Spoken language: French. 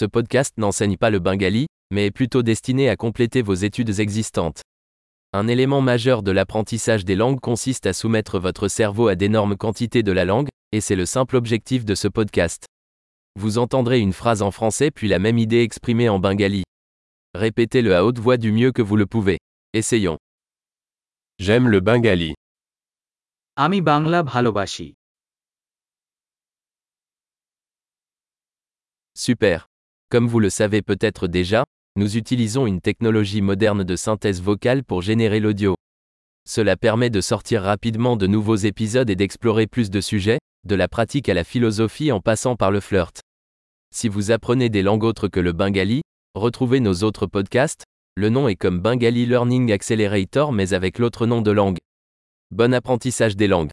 Ce podcast n'enseigne pas le bengali, mais est plutôt destiné à compléter vos études existantes. Un élément majeur de l'apprentissage des langues consiste à soumettre votre cerveau à d'énormes quantités de la langue, et c'est le simple objectif de ce podcast. Vous entendrez une phrase en français puis la même idée exprimée en bengali. Répétez-le à haute voix du mieux que vous le pouvez. Essayons. J'aime le bengali. Ami Bangla Bhalobashi. Super. Comme vous le savez peut-être déjà, nous utilisons une technologie moderne de synthèse vocale pour générer l'audio. Cela permet de sortir rapidement de nouveaux épisodes et d'explorer plus de sujets, de la pratique à la philosophie en passant par le flirt. Si vous apprenez des langues autres que le bengali, retrouvez nos autres podcasts, le nom est comme Bengali Learning Accelerator mais avec l'autre nom de langue. Bon apprentissage des langues.